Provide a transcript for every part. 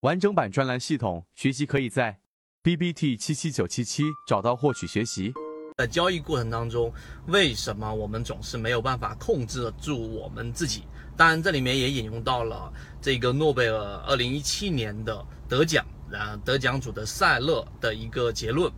完整版专栏系统学习可以在 B B T 七七九七七找到获取学习。在交易过程当中，为什么我们总是没有办法控制住我们自己？当然，这里面也引用到了这个诺贝尔二零一七年的得奖，啊，得奖主的塞勒的一个结论。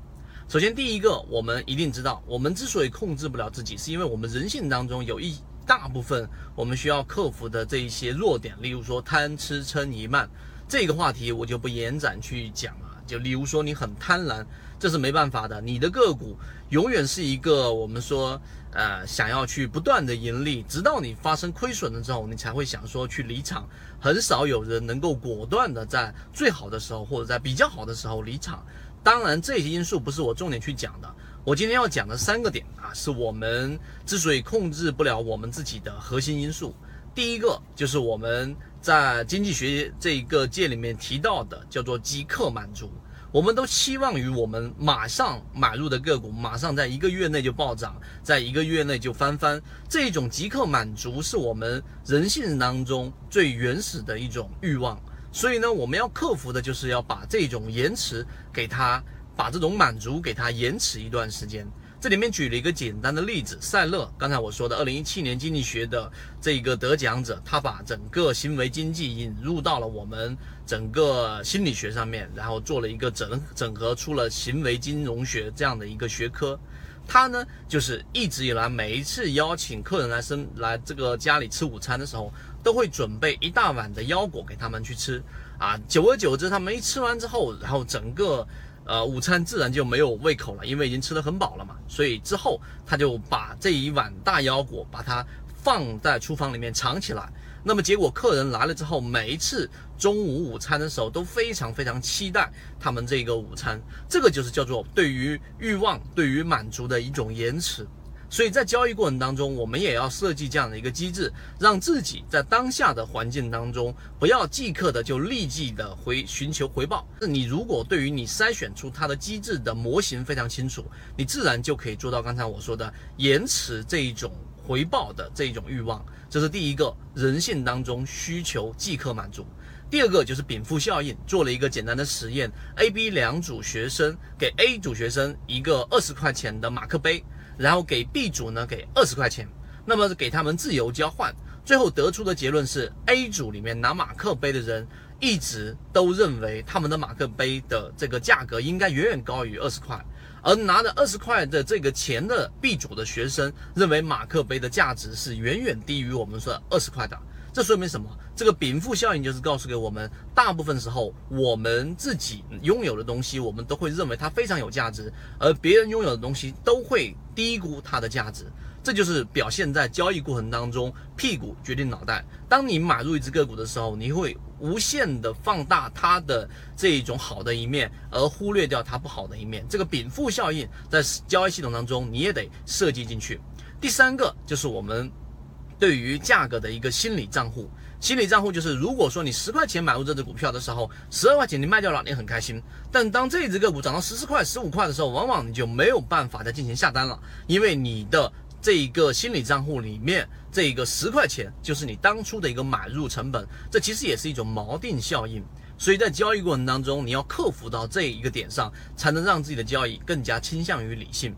首先，第一个，我们一定知道，我们之所以控制不了自己，是因为我们人性当中有一大部分我们需要克服的这一些弱点，例如说贪吃嗔疑慢。这个话题我就不延展去讲了。就例如说，你很贪婪，这是没办法的。你的个股永远是一个我们说，呃，想要去不断的盈利，直到你发生亏损了之后，你才会想说去离场。很少有人能够果断的在最好的时候或者在比较好的时候离场。当然，这些因素不是我重点去讲的。我今天要讲的三个点啊，是我们之所以控制不了我们自己的核心因素。第一个就是我们在经济学这一个界里面提到的，叫做即刻满足。我们都期望于我们马上买入的个股，马上在一个月内就暴涨，在一个月内就翻番。这种即刻满足是我们人性当中最原始的一种欲望。所以呢，我们要克服的就是要把这种延迟给它，把这种满足给它延迟一段时间。这里面举了一个简单的例子，塞勒，刚才我说的，二零一七年经济学的这一个得奖者，他把整个行为经济引入到了我们整个心理学上面，然后做了一个整整合出了行为金融学这样的一个学科。他呢，就是一直以来每一次邀请客人来生来这个家里吃午餐的时候，都会准备一大碗的腰果给他们去吃啊。久而久之，他们一吃完之后，然后整个。呃，午餐自然就没有胃口了，因为已经吃得很饱了嘛。所以之后他就把这一碗大腰果，把它放在厨房里面藏起来。那么结果客人来了之后，每一次中午午餐的时候都非常非常期待他们这个午餐。这个就是叫做对于欲望、对于满足的一种延迟。所以在交易过程当中，我们也要设计这样的一个机制，让自己在当下的环境当中，不要即刻的就立即的回寻求回报。那你如果对于你筛选出它的机制的模型非常清楚，你自然就可以做到刚才我说的延迟这一种回报的这一种欲望。这是第一个人性当中需求即刻满足。第二个就是禀赋效应，做了一个简单的实验，A、B 两组学生给 A 组学生一个二十块钱的马克杯。然后给 B 组呢给二十块钱，那么给他们自由交换，最后得出的结论是 A 组里面拿马克杯的人一直都认为他们的马克杯的这个价格应该远远高于二十块，而拿着二十块的这个钱的 B 组的学生认为马克杯的价值是远远低于我们说二十块的。这说明什么？这个禀赋效应就是告诉给我们，大部分时候我们自己拥有的东西，我们都会认为它非常有价值，而别人拥有的东西都会低估它的价值。这就是表现在交易过程当中，屁股决定脑袋。当你买入一只个股的时候，你会无限的放大它的这一种好的一面，而忽略掉它不好的一面。这个禀赋效应在交易系统当中你也得设计进去。第三个就是我们。对于价格的一个心理账户，心理账户就是，如果说你十块钱买入这只股票的时候，十二块钱你卖掉了，你很开心。但当这只个股涨到十四块、十五块的时候，往往你就没有办法再进行下单了，因为你的这一个心理账户里面，这一个十块钱就是你当初的一个买入成本，这其实也是一种锚定效应。所以在交易过程当中，你要克服到这一个点上，才能让自己的交易更加倾向于理性。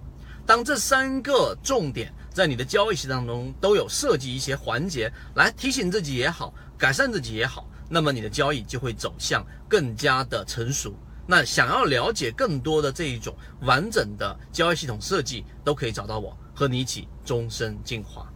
当这三个重点在你的交易系统当中都有设计一些环节来提醒自己也好，改善自己也好，那么你的交易就会走向更加的成熟。那想要了解更多的这一种完整的交易系统设计，都可以找到我，和你一起终身进化。